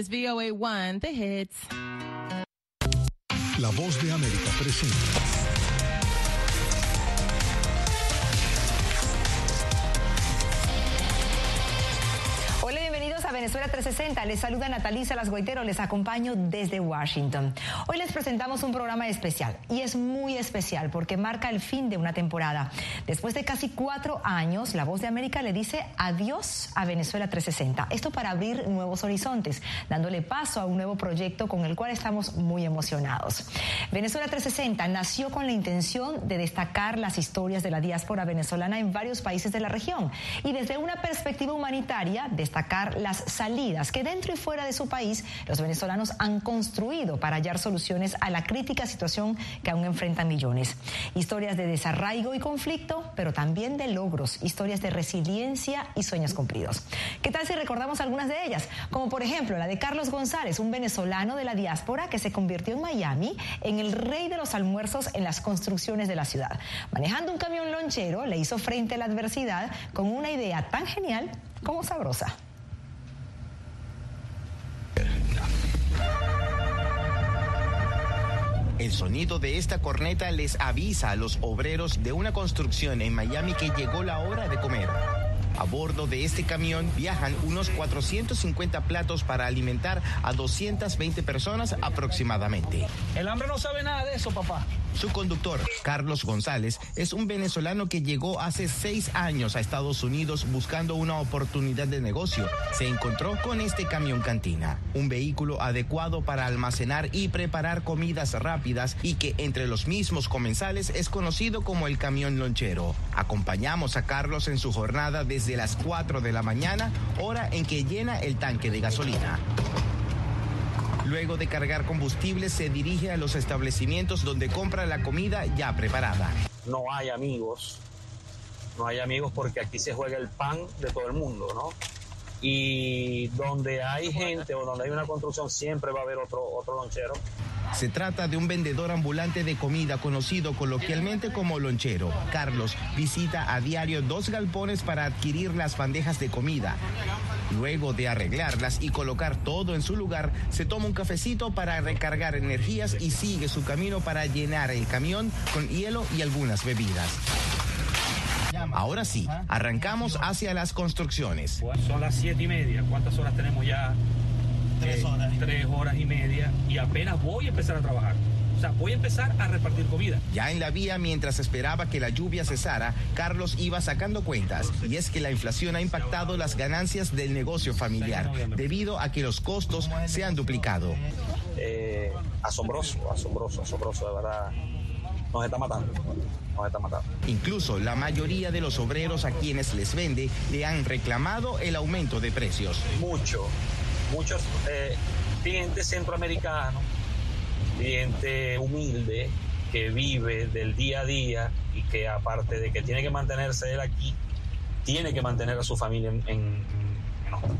Es VOA 1, The Hits. La voz de América presenta. Venezuela 360. Les saluda Natalí Salas Goitero, les acompaño desde Washington. Hoy les presentamos un programa especial y es muy especial porque marca el fin de una temporada. Después de casi cuatro años, La Voz de América le dice adiós a Venezuela 360. Esto para abrir nuevos horizontes, dándole paso a un nuevo proyecto con el cual estamos muy emocionados. Venezuela 360 nació con la intención de destacar las historias de la diáspora venezolana en varios países de la región y desde una perspectiva humanitaria destacar las salidas que dentro y fuera de su país los venezolanos han construido para hallar soluciones a la crítica situación que aún enfrentan millones. Historias de desarraigo y conflicto, pero también de logros, historias de resiliencia y sueños cumplidos. ¿Qué tal si recordamos algunas de ellas? Como por ejemplo la de Carlos González, un venezolano de la diáspora que se convirtió en Miami en el rey de los almuerzos en las construcciones de la ciudad. Manejando un camión lonchero, le hizo frente a la adversidad con una idea tan genial como sabrosa. El sonido de esta corneta les avisa a los obreros de una construcción en Miami que llegó la hora de comer. A bordo de este camión viajan unos 450 platos para alimentar a 220 personas aproximadamente. El hambre no sabe nada de eso, papá. Su conductor, Carlos González, es un venezolano que llegó hace seis años a Estados Unidos buscando una oportunidad de negocio. Se encontró con este camión cantina, un vehículo adecuado para almacenar y preparar comidas rápidas y que entre los mismos comensales es conocido como el camión lonchero. Acompañamos a Carlos en su jornada desde las 4 de la mañana, hora en que llena el tanque de gasolina. Luego de cargar combustible, se dirige a los establecimientos donde compra la comida ya preparada. No hay amigos, no hay amigos porque aquí se juega el pan de todo el mundo, ¿no? Y donde hay gente o donde hay una construcción siempre va a haber otro, otro lonchero. Se trata de un vendedor ambulante de comida conocido coloquialmente como lonchero. Carlos visita a diario dos galpones para adquirir las bandejas de comida. Luego de arreglarlas y colocar todo en su lugar, se toma un cafecito para recargar energías y sigue su camino para llenar el camión con hielo y algunas bebidas. Ahora sí, arrancamos hacia las construcciones. Son las siete y media. ¿Cuántas horas tenemos ya? Tres horas. Tres horas y media. Y apenas voy a empezar a trabajar. O sea, voy a empezar a repartir comida. Ya en la vía, mientras esperaba que la lluvia cesara, Carlos iba sacando cuentas. Y es que la inflación ha impactado las ganancias del negocio familiar, debido a que los costos se han duplicado. Eh, asombroso, asombroso, asombroso, de verdad. Nos está matando. Nos está matando. Incluso la mayoría de los obreros a quienes les vende le han reclamado el aumento de precios. Mucho. Muchos eh, clientes centroamericanos cliente humilde que vive del día a día y que aparte de que tiene que mantenerse él aquí, tiene que mantener a su familia en, en,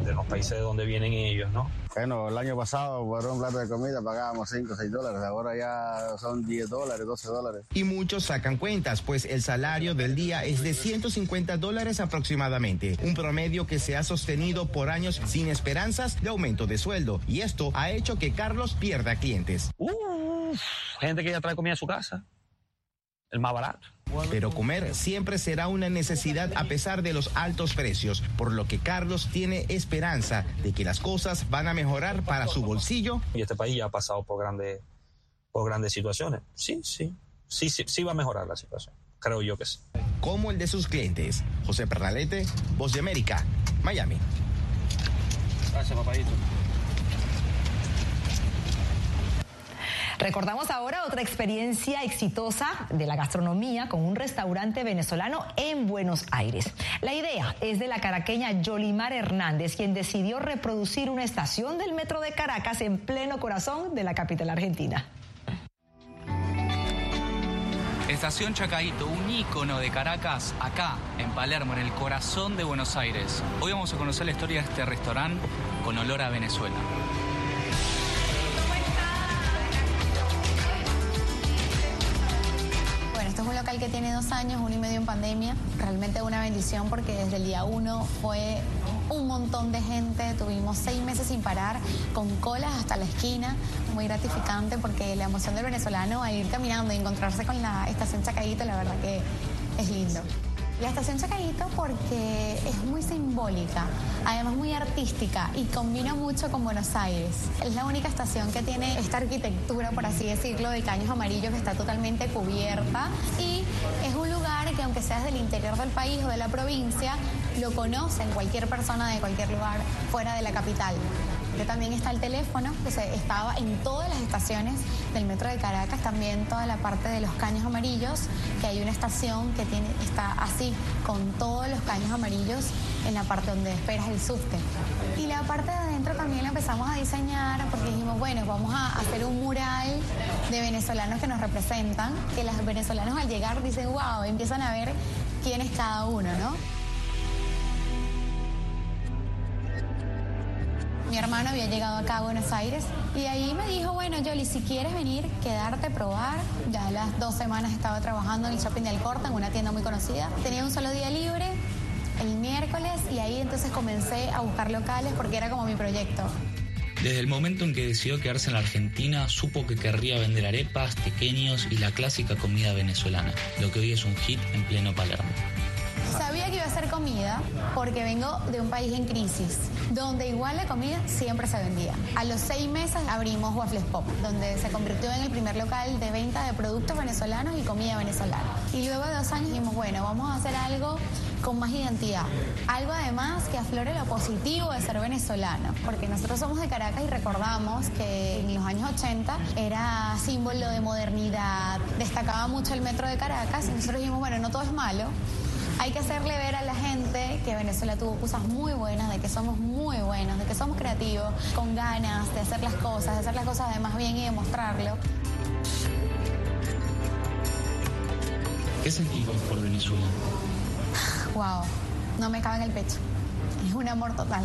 en los, países de donde vienen ellos, ¿no? Bueno, el año pasado por un plato de comida pagábamos 5 o 6 dólares, ahora ya son 10 dólares, 12 dólares. Y muchos sacan cuentas, pues el salario del día es de 150 dólares aproximadamente, un promedio que se ha sostenido por años sin esperanzas de aumento de sueldo. Y esto ha hecho que Carlos pierda clientes. Uf, gente que ya trae comida a su casa, el más barato. Pero comer siempre será una necesidad a pesar de los altos precios, por lo que Carlos tiene esperanza de que las cosas van a mejorar para su bolsillo. Y este país ya ha pasado por grandes, por grandes situaciones. Sí, sí, sí, sí, sí va a mejorar la situación. Creo yo que sí. Como el de sus clientes. José Pernalete, Voz de América, Miami. Gracias, papadito. Recordamos ahora otra experiencia exitosa de la gastronomía con un restaurante venezolano en Buenos Aires. La idea es de la caraqueña Yolimar Hernández, quien decidió reproducir una estación del metro de Caracas en pleno corazón de la capital argentina. Estación Chacaito, un ícono de Caracas, acá, en Palermo, en el corazón de Buenos Aires. Hoy vamos a conocer la historia de este restaurante con olor a Venezuela. Local que tiene dos años, uno y medio en pandemia. Realmente una bendición porque desde el día uno fue un montón de gente, tuvimos seis meses sin parar, con colas hasta la esquina, muy gratificante porque la emoción del venezolano a ir caminando y encontrarse con la estación Chacaíto, la verdad que es lindo. La estación Chacaíto porque es muy simbólica, además muy artística y combina mucho con Buenos Aires. Es la única estación que tiene esta arquitectura, por así decirlo, de caños amarillos que está totalmente cubierta y es un lugar que aunque seas del interior del país o de la provincia, lo conocen cualquier persona de cualquier lugar fuera de la capital también está el teléfono, que se estaba en todas las estaciones del metro de Caracas, también toda la parte de los caños amarillos, que hay una estación que tiene, está así, con todos los caños amarillos en la parte donde esperas el subte. Y la parte de adentro también la empezamos a diseñar porque dijimos, bueno, vamos a hacer un mural de venezolanos que nos representan, que los venezolanos al llegar dicen, wow, empiezan a ver quién es cada uno, ¿no? Hermano había llegado acá a Buenos Aires y ahí me dijo, bueno, Yoli, si quieres venir, quedarte, probar. Ya las dos semanas estaba trabajando en el shopping de Alcorta, en una tienda muy conocida. Tenía un solo día libre, el miércoles, y ahí entonces comencé a buscar locales porque era como mi proyecto. Desde el momento en que decidió quedarse en la Argentina, supo que querría vender arepas, pequeños y la clásica comida venezolana, lo que hoy es un hit en pleno Palermo. Sabía que iba a ser comida porque vengo de un país en crisis, donde igual la comida siempre se vendía. A los seis meses abrimos Waffles Pop, donde se convirtió en el primer local de venta de productos venezolanos y comida venezolana. Y luego de dos años dijimos, bueno, vamos a hacer algo con más identidad. Algo además que aflore lo positivo de ser venezolano, porque nosotros somos de Caracas y recordamos que en los años 80 era símbolo de modernidad, destacaba mucho el metro de Caracas y nosotros dijimos, bueno, no todo es malo, hay que hacerle ver a la gente que Venezuela tuvo cosas muy buenas, de que somos muy buenos, de que somos creativos, con ganas de hacer las cosas, de hacer las cosas además bien y demostrarlo. ¿Qué sentís por Venezuela? Wow, no me cabe en el pecho. Es un amor total.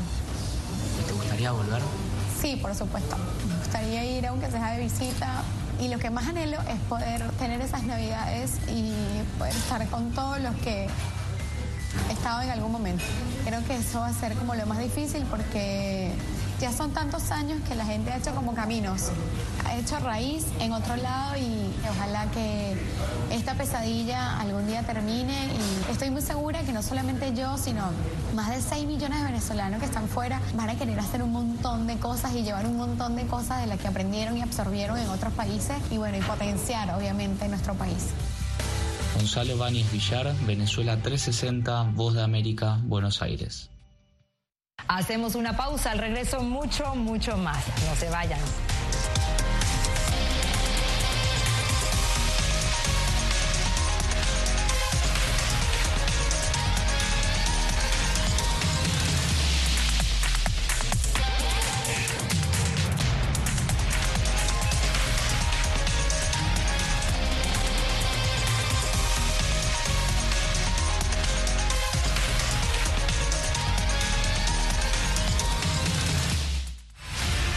¿Te gustaría volver? Sí, por supuesto. Me gustaría ir aunque sea de visita, y lo que más anhelo es poder tener esas navidades y poder estar con todos los que estado en algún momento. Creo que eso va a ser como lo más difícil porque ya son tantos años que la gente ha hecho como caminos, ha hecho raíz en otro lado y ojalá que esta pesadilla algún día termine y estoy muy segura que no solamente yo, sino más de 6 millones de venezolanos que están fuera van a querer hacer un montón de cosas y llevar un montón de cosas de las que aprendieron y absorbieron en otros países y bueno, y potenciar obviamente nuestro país. Gonzalo Báñez Villar, Venezuela 360, Voz de América, Buenos Aires. Hacemos una pausa, al regreso mucho, mucho más. No se vayan.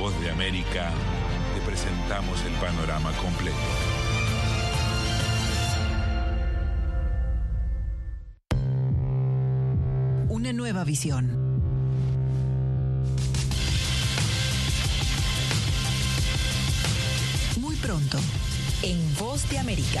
Voz de América te presentamos el panorama completo. Una nueva visión. Muy pronto. en Voz de América.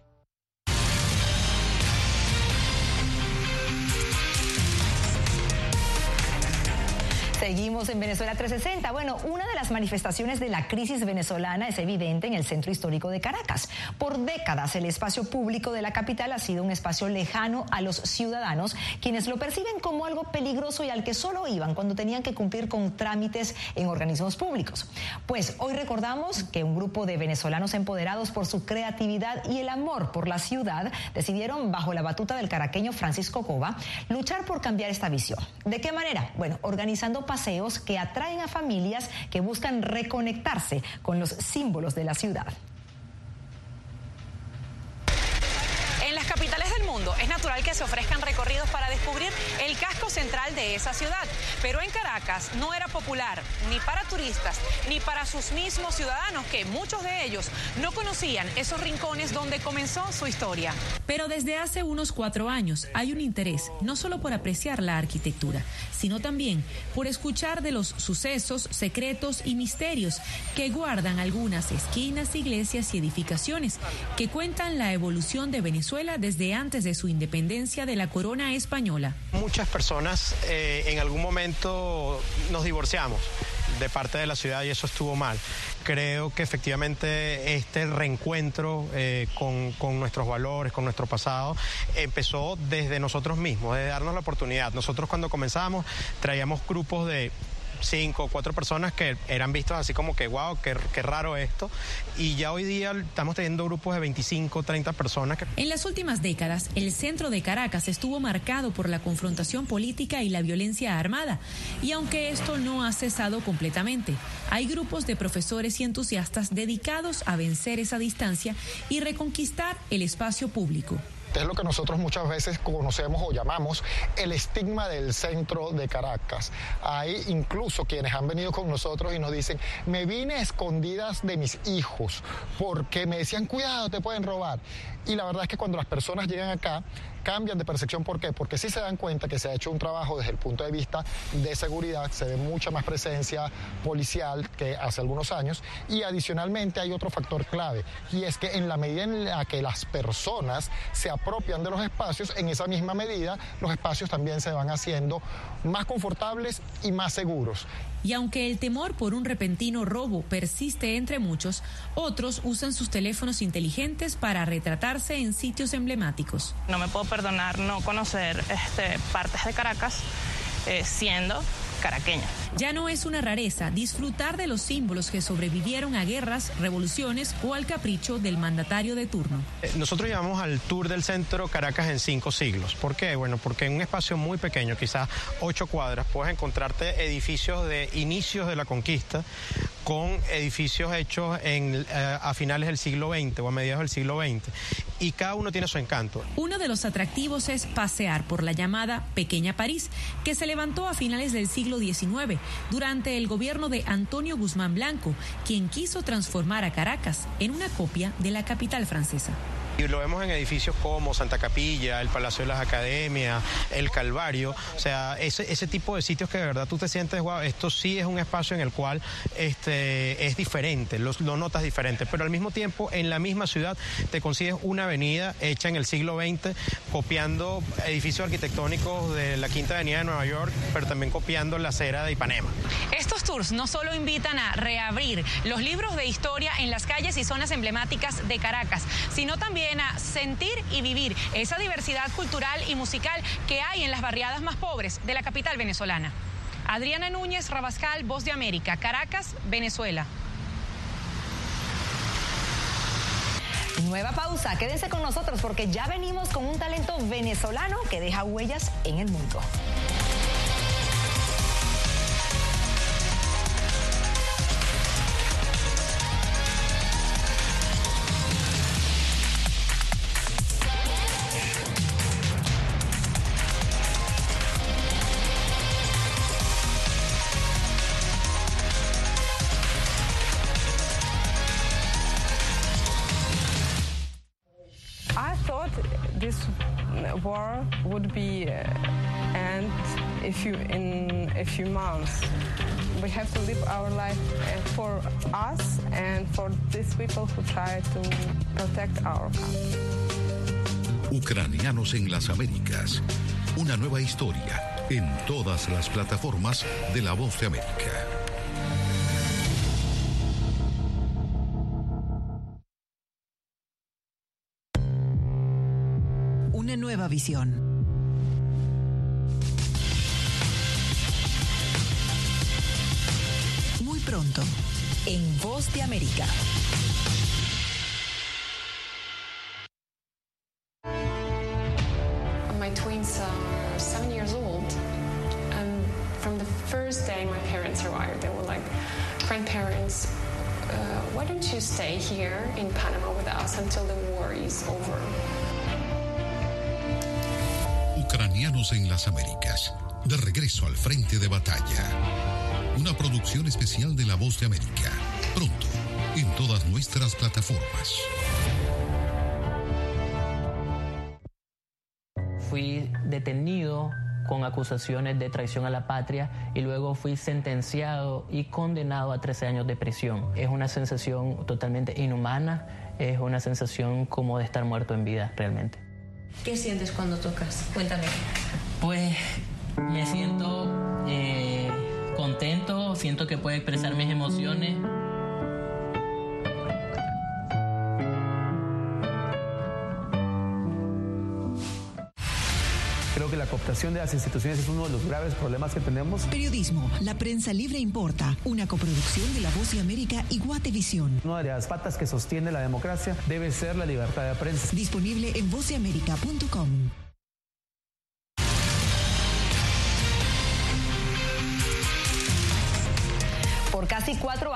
Seguimos en Venezuela 360. Bueno, una de las manifestaciones de la crisis venezolana es evidente en el centro histórico de Caracas. Por décadas el espacio público de la capital ha sido un espacio lejano a los ciudadanos, quienes lo perciben como algo peligroso y al que solo iban cuando tenían que cumplir con trámites en organismos públicos. Pues hoy recordamos que un grupo de venezolanos empoderados por su creatividad y el amor por la ciudad decidieron, bajo la batuta del caraqueño Francisco Cova, luchar por cambiar esta visión. ¿De qué manera? Bueno, organizando que atraen a familias que buscan reconectarse con los símbolos de la ciudad. En las capitales del mundo es natural que se ofrezcan recorridos para descubrir el casco central de esa ciudad, pero en Caracas no era popular ni para turistas ni para sus mismos ciudadanos, que muchos de ellos no conocían esos rincones donde comenzó su historia. Pero desde hace unos cuatro años hay un interés no solo por apreciar la arquitectura, sino también por escuchar de los sucesos, secretos y misterios que guardan algunas esquinas, iglesias y edificaciones que cuentan la evolución de Venezuela desde antes de su independencia de la corona española. Muchas personas eh, en algún momento nos divorciamos de parte de la ciudad y eso estuvo mal. Creo que efectivamente este reencuentro eh, con, con, nuestros valores, con nuestro pasado, empezó desde nosotros mismos, de darnos la oportunidad. Nosotros cuando comenzamos traíamos grupos de cinco o cuatro personas que eran vistos así como que, wow, qué, qué, raro esto. Y ya hoy día estamos teniendo grupos de 25, 30 personas. En las últimas décadas, el centro de Caracas estuvo marcado por la confrontación política y la violencia armada. Y aunque esto no ha cesado completamente, hay grupos de profesores y entusiastas dedicados a vencer esa distancia y reconquistar el espacio público es lo que nosotros muchas veces conocemos o llamamos el estigma del centro de Caracas. Hay incluso quienes han venido con nosotros y nos dicen, me vine a escondidas de mis hijos porque me decían, cuidado, te pueden robar. Y la verdad es que cuando las personas llegan acá, cambian de percepción. ¿Por qué? Porque sí se dan cuenta que se ha hecho un trabajo desde el punto de vista de seguridad, se ve mucha más presencia policial que hace algunos años y adicionalmente hay otro factor clave y es que en la medida en la que las personas se apropian de los espacios, en esa misma medida los espacios también se van haciendo más confortables y más seguros. Y aunque el temor por un repentino robo persiste entre muchos, otros usan sus teléfonos inteligentes para retratarse en sitios emblemáticos. No me puedo perdonar no conocer este, partes de Caracas eh, siendo caraqueña. Ya no es una rareza disfrutar de los símbolos que sobrevivieron a guerras, revoluciones o al capricho del mandatario de turno. Eh, nosotros llamamos al tour del centro Caracas en cinco siglos. ¿Por qué? Bueno, porque en un espacio muy pequeño, quizás ocho cuadras, puedes encontrarte edificios de inicios de la conquista con edificios hechos en, eh, a finales del siglo XX o a mediados del siglo XX. Y cada uno tiene su encanto. Uno de los atractivos es pasear por la llamada Pequeña París, que se levantó a finales del siglo XIX, durante el gobierno de Antonio Guzmán Blanco, quien quiso transformar a Caracas en una copia de la capital francesa. Y lo vemos en edificios como Santa Capilla, el Palacio de las Academias, el Calvario. O sea, ese, ese tipo de sitios que de verdad tú te sientes, wow, esto sí es un espacio en el cual este, es diferente, lo, lo notas diferente. Pero al mismo tiempo, en la misma ciudad, te consigues una avenida hecha en el siglo XX, copiando edificios arquitectónicos de la Quinta Avenida de Nueva York, pero también copiando la acera de Ipanema. Estos tours no solo invitan a reabrir los libros de historia en las calles y zonas emblemáticas de Caracas, sino también sentir y vivir esa diversidad cultural y musical que hay en las barriadas más pobres de la capital venezolana. Adriana Núñez Rabascal, Voz de América, Caracas, Venezuela. Nueva pausa, quédense con nosotros porque ya venimos con un talento venezolano que deja huellas en el mundo. You in a few months. We have to live our life uh, for us and for these people who try to protect our country. Ucranianos en las Américas. Una nueva historia en todas las plataformas de La Voz de América. Una nueva visión. En Voz de América. My twins are seven years old, and from the first day my parents arrived, they were like, grandparents, uh, why don't you stay here in Panama with us until the war is over? Ucranianos en las Américas. De regreso al frente de batalla. Una producción especial de La Voz de América. Pronto, en todas nuestras plataformas. Fui detenido con acusaciones de traición a la patria y luego fui sentenciado y condenado a 13 años de prisión. Es una sensación totalmente inhumana, es una sensación como de estar muerto en vida realmente. ¿Qué sientes cuando tocas? Cuéntame. Pues me siento eh, siento que puedo expresar mis emociones. Creo que la cooptación de las instituciones es uno de los graves problemas que tenemos. Periodismo, la prensa libre importa, una coproducción de La Voz de América y Guatevisión. Una de las patas que sostiene la democracia debe ser la libertad de prensa. Disponible en voceamerica.com.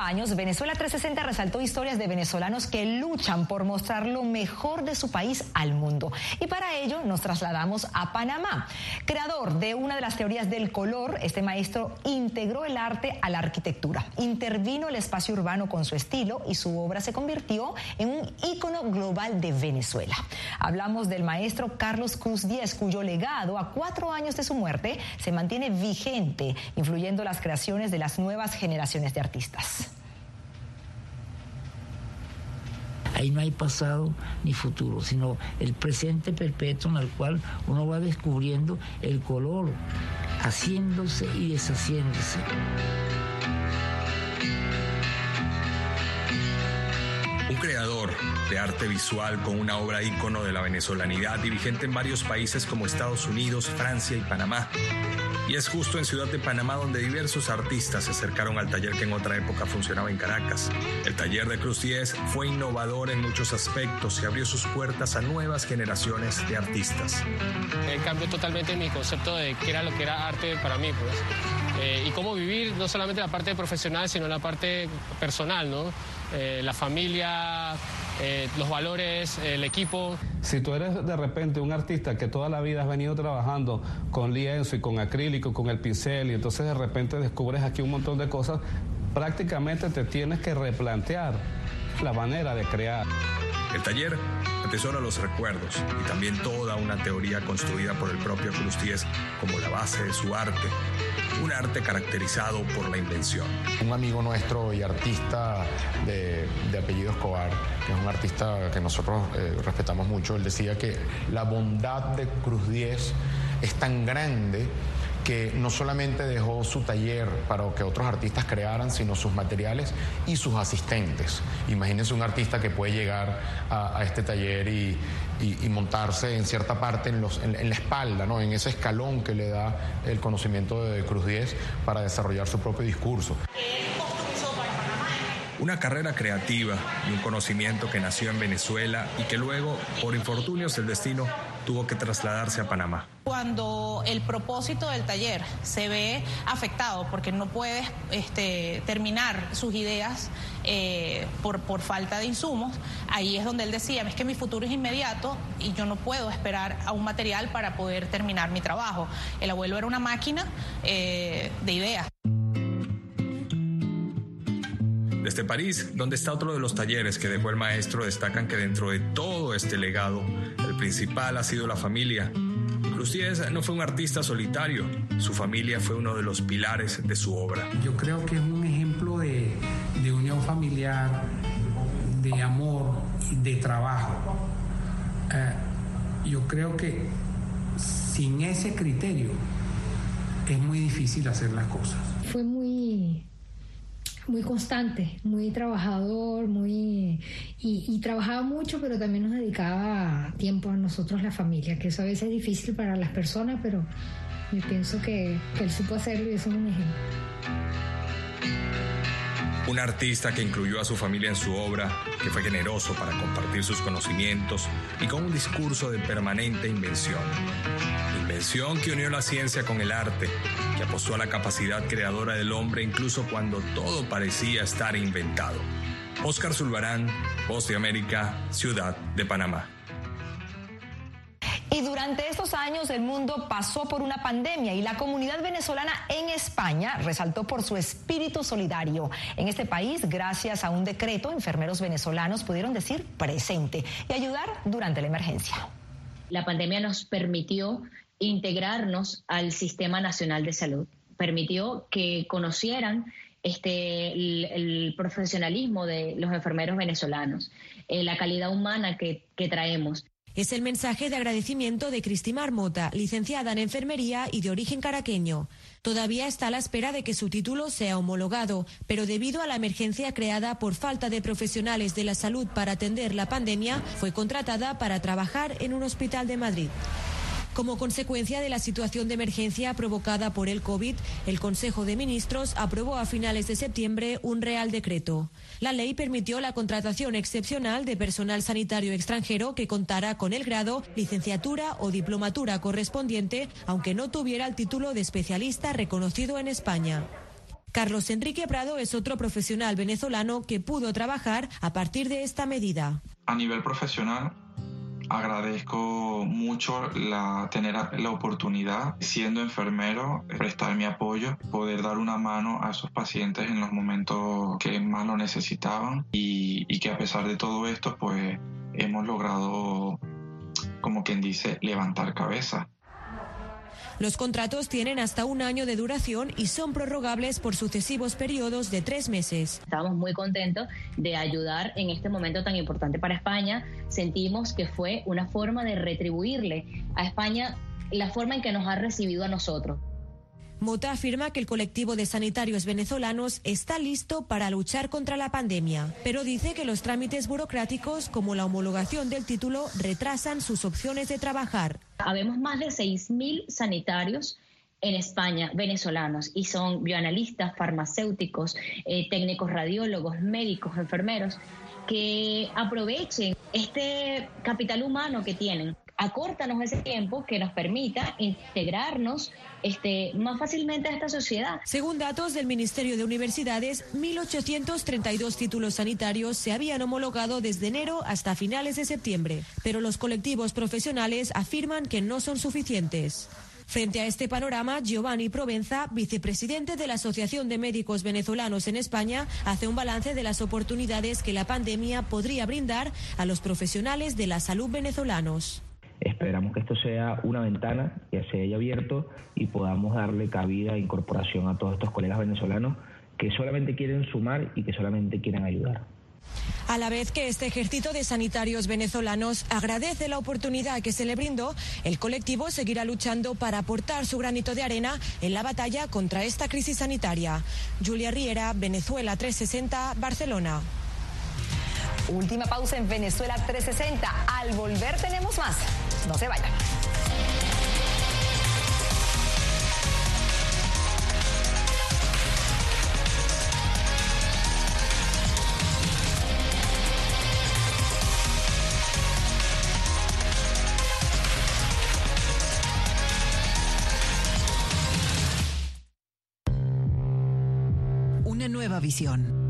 años, Venezuela 360 resaltó historias de venezolanos que luchan por mostrar lo mejor de su país al mundo. Y para ello nos trasladamos a Panamá. Creador de una de las teorías del color, este maestro integró el arte a la arquitectura, intervino el espacio urbano con su estilo y su obra se convirtió en un ícono global de Venezuela. Hablamos del maestro Carlos Cruz Díez, cuyo legado a cuatro años de su muerte se mantiene vigente, influyendo las creaciones de las nuevas generaciones de artistas. Ahí no hay pasado ni futuro, sino el presente perpetuo en el cual uno va descubriendo el color, haciéndose y deshaciéndose. Un creador de arte visual con una obra ícono de la venezolanidad y vigente en varios países como Estados Unidos, Francia y Panamá. Y es justo en Ciudad de Panamá donde diversos artistas se acercaron al taller que en otra época funcionaba en Caracas. El taller de Cruz 10 fue innovador en muchos aspectos y abrió sus puertas a nuevas generaciones de artistas. Eh, cambió totalmente mi concepto de qué era lo que era arte para mí, pues. Eh, y cómo vivir no solamente la parte profesional, sino la parte personal, ¿no? Eh, la familia, eh, los valores, el equipo. Si tú eres de repente un artista que toda la vida has venido trabajando con lienzo y con acrílico, con el pincel, y entonces de repente descubres aquí un montón de cosas, prácticamente te tienes que replantear la manera de crear. El taller atesora los recuerdos y también toda una teoría construida por el propio Cruz 10 como la base de su arte, un arte caracterizado por la invención. Un amigo nuestro y artista de, apellido Escobar, que es un artista que nosotros eh, respetamos mucho, él decía que la bondad de Cruz 10 es tan grande que no solamente dejó su taller para que otros artistas crearan, sino sus materiales y sus asistentes. Imagínense un artista que puede llegar a, este taller y, montarse en cierta parte en, en, la espalda, ¿no? en ese escalón que le da el conocimiento de Cruz 10 para desarrollar su propio discurso. Una carrera creativa y un conocimiento que nació en Venezuela y que luego, por infortunios del destino, tuvo que trasladarse a Panamá. Cuando el propósito del taller se ve afectado porque no puedes este, terminar sus ideas eh, por, por falta de insumos, ahí es donde él decía, es que mi futuro es inmediato y yo no puedo esperar a un material para poder terminar mi trabajo. El abuelo era una máquina eh, de ideas. Desde París, donde está otro de los talleres que dejó el maestro, destacan que dentro de todo este legado, el principal ha sido la familia. Cruz no fue un artista solitario, su familia fue uno de los pilares de su obra. Yo creo que es un ejemplo de, de unión familiar, de amor, de trabajo. Eh, yo creo que sin ese criterio es muy difícil hacer las cosas. Fue muy muy constante, muy trabajador, muy y, trabajaba mucho, pero también nos dedicaba tiempo a nosotros, la familia, que eso a veces es difícil para las personas, pero yo pienso que, que él supo hacerlo y eso es un ejemplo. Un artista que incluyó a su familia en su obra, que fue generoso para compartir sus conocimientos y con un discurso de permanente invención. Invención que unió la ciencia con el arte, que apostó a la capacidad creadora del hombre incluso cuando todo parecía estar inventado. Oscar Zulbarán, Voz de América, Ciudad de Panamá. Y durante estos años el mundo pasó por una pandemia y la comunidad venezolana en España resaltó por su espíritu solidario. En este país, gracias a un decreto, enfermeros venezolanos pudieron decir presente y ayudar durante la emergencia. La pandemia nos permitió integrarnos al Sistema Nacional de Salud, permitió que conocieran este, el, profesionalismo de los enfermeros venezolanos, eh, la calidad humana que, que traemos. Es el mensaje de agradecimiento de Cristi Marmota, licenciada en enfermería y de origen caraqueño. Todavía está a la espera de que su título sea homologado, pero debido a la emergencia creada por falta de profesionales de la salud para atender la pandemia, fue contratada para trabajar en un hospital de Madrid. Como consecuencia de la situación de emergencia provocada por el COVID, el Consejo de Ministros aprobó a finales de septiembre un Real Decreto. La ley permitió la contratación excepcional de personal sanitario extranjero que contara con el grado, licenciatura o diplomatura correspondiente, aunque no tuviera el título de especialista reconocido en España. Carlos Enrique Prado es otro profesional venezolano que pudo trabajar a partir de esta medida. A nivel profesional, Agradezco mucho la, tener la oportunidad, siendo enfermero, prestar mi apoyo, poder dar una mano a esos pacientes en los momentos que más lo necesitaban y, y que a pesar de todo esto, pues hemos logrado, como quien dice, levantar cabeza. Los contratos tienen hasta un año de duración y son prorrogables por sucesivos periodos de tres meses. Estamos muy contentos de ayudar en este momento tan importante para España. Sentimos que fue una forma de retribuirle a España la forma en que nos ha recibido a nosotros. Mota afirma que el colectivo de sanitarios venezolanos está listo para luchar contra la pandemia, pero dice que los trámites burocráticos como la homologación del título retrasan sus opciones de trabajar. Habemos más de 6.000 sanitarios en España venezolanos y son bioanalistas, farmacéuticos, eh, técnicos radiólogos, médicos, enfermeros que aprovechen este capital humano que tienen acórtanos ese tiempo que nos permita integrarnos este, más fácilmente a esta sociedad. Según datos del Ministerio de Universidades, 1.832 títulos sanitarios se habían homologado desde enero hasta finales de septiembre, pero los colectivos profesionales afirman que no son suficientes. Frente a este panorama, Giovanni Provenza, vicepresidente de la Asociación de Médicos Venezolanos en España, hace un balance de las oportunidades que la pandemia podría brindar a los profesionales de la salud venezolanos. Esperamos que esto sea una ventana que se haya abierto y podamos darle cabida e incorporación a todos estos colegas venezolanos que solamente quieren sumar y que solamente quieren ayudar. A la vez que este ejército de sanitarios venezolanos agradece la oportunidad que se le brindó, el colectivo seguirá luchando para aportar su granito de arena en la batalla contra esta crisis sanitaria. Julia Riera, Venezuela 360, Barcelona. Última pausa en Venezuela 360. Al volver tenemos más. No se vayan. Una nueva visión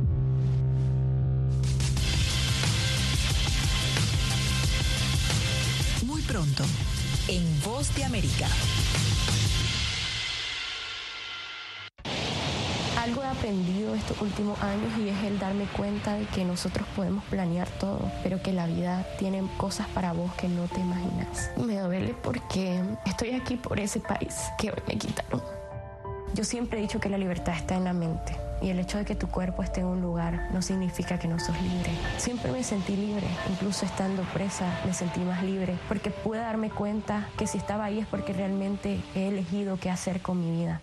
en Voz de América. Algo aprendido estos últimos años y es el darme cuenta de que nosotros podemos planear todo, pero que la vida tiene cosas para vos que no te imaginas. Me duele porque estoy aquí por ese país que hoy me quitaron. Yo siempre he dicho que la libertad está en la mente. Y el hecho de que tu cuerpo esté en un lugar no significa que no sos libre. Siempre me sentí libre, incluso estando presa me sentí más libre, porque pude darme cuenta que si estaba ahí es porque realmente he elegido qué hacer con mi vida.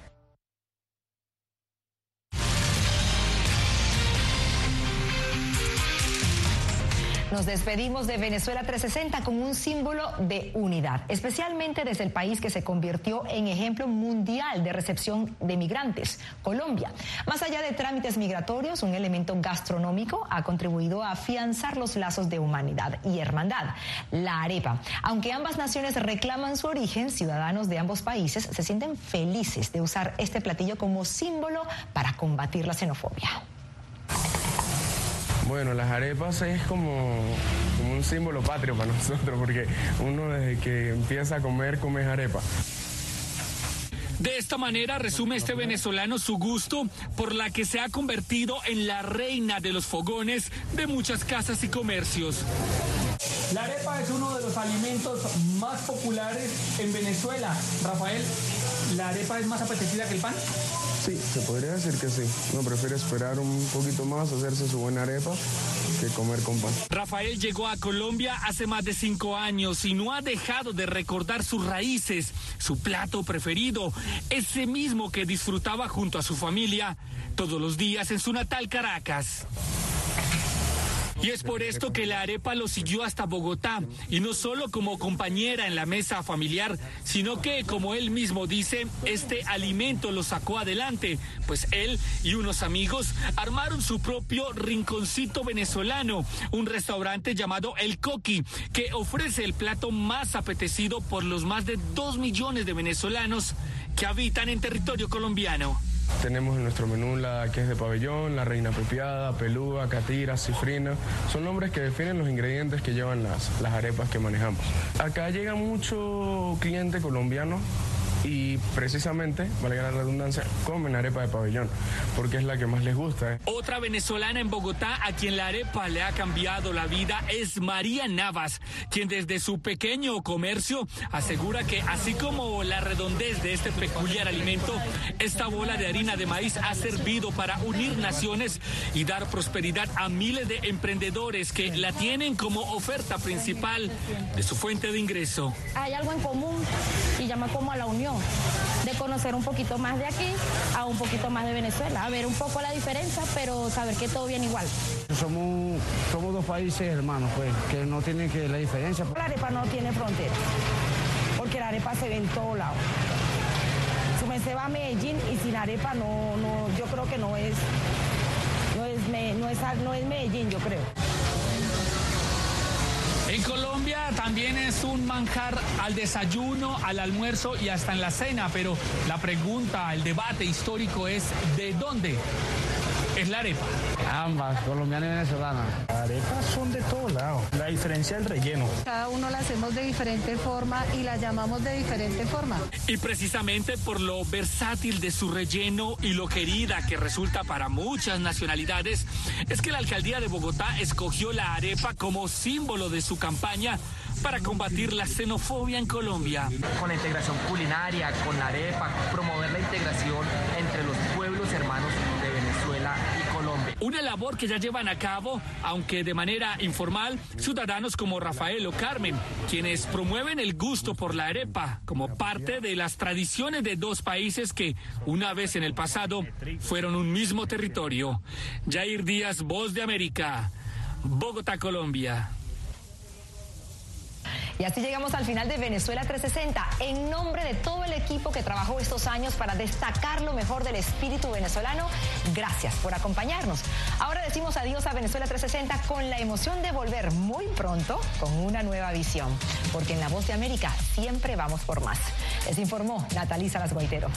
Nos despedimos de Venezuela 360 con un símbolo de unidad, especialmente desde el país que se convirtió en ejemplo mundial de recepción de migrantes, Colombia. Más allá de trámites migratorios, un elemento gastronómico ha contribuido a afianzar los lazos de humanidad y hermandad, la arepa. Aunque ambas naciones reclaman su origen, ciudadanos de ambos países se sienten felices de usar este platillo como símbolo para combatir la xenofobia. Bueno, las arepas es como, un símbolo patrio para nosotros, porque uno desde que empieza a comer, come arepa. De esta manera resume este venezolano su gusto por la que se ha convertido en la reina de los fogones de muchas casas y comercios. La arepa es uno de los alimentos más populares en Venezuela. Rafael, ¿la arepa es más apetecida que el pan? Sí, se podría decir que sí. Uno prefiere esperar un poquito más, hacerse su buena arepa, que comer con pan. Rafael llegó a Colombia hace más de cinco años y no ha dejado de recordar sus raíces, su plato preferido, ese mismo que disfrutaba junto a su familia todos los días en su natal Caracas. Y es por esto que la arepa lo siguió hasta Bogotá, y no solo como compañera en la mesa familiar, sino que, como él mismo dice, este alimento lo sacó adelante, pues él y unos amigos armaron su propio rinconcito venezolano, un restaurante llamado El Coqui, que ofrece el plato más apetecido por los más de dos millones de venezolanos que habitan en territorio colombiano. Tenemos en nuestro menú la que es de pabellón, la reina pepiada, pelúa, catira, cifrina. Son nombres que definen los ingredientes que llevan las, las arepas que manejamos. Acá llega mucho cliente colombiano y precisamente, valga la redundancia, comen arepa de pabellón, porque es la que más les gusta. ¿eh? Otra venezolana en Bogotá a quien la arepa le ha cambiado la vida es María Navas, quien desde su pequeño comercio asegura que así como la redondez de este peculiar alimento, esta bola de harina de maíz ha servido para unir naciones y dar prosperidad a miles de emprendedores que la tienen como oferta principal de su fuente de ingreso. Hay algo en común y llama como a la unión de conocer un poquito más de aquí a un poquito más de Venezuela, a ver un poco la diferencia, pero saber que todo viene igual. Somos, somos dos países hermanos, pues, que no tienen que la diferencia. La arepa no tiene frontera, porque la arepa se ve en todos lados. Su se va a Medellín y sin arepa no, no, yo creo que no es, no es, no es, no es Medellín, yo creo. Colombia también es un manjar al desayuno, al almuerzo y hasta en la cena, pero la pregunta, el debate histórico es ¿de dónde es la arepa? Ambas, colombiana y venezolana. Arepas son de todos lados. La diferencia es el relleno. Cada uno la hacemos de diferente forma y la llamamos de diferente forma. Y precisamente por lo versátil de su relleno y lo querida que resulta para muchas nacionalidades, es que la alcaldía de Bogotá escogió la arepa como símbolo de su campaña para combatir la xenofobia en Colombia. Con la integración culinaria, con la arepa, promover la integración entre los pueblos hermanos Una labor que ya llevan a cabo, aunque de manera informal, ciudadanos como Rafael o Carmen, quienes promueven el gusto por la arepa como parte de las tradiciones de dos países que, una vez en el pasado, fueron un mismo territorio. Jair Díaz, Voz de América, Bogotá, Colombia. Y así llegamos al final de Venezuela 360. En nombre de todo el equipo que trabajó estos años para destacar lo mejor del espíritu venezolano, gracias por acompañarnos. Ahora decimos adiós a Venezuela 360 con la emoción de volver muy pronto con una nueva visión. Porque en La Voz de América siempre vamos por más. Les informó Natalisa Las Guaitero.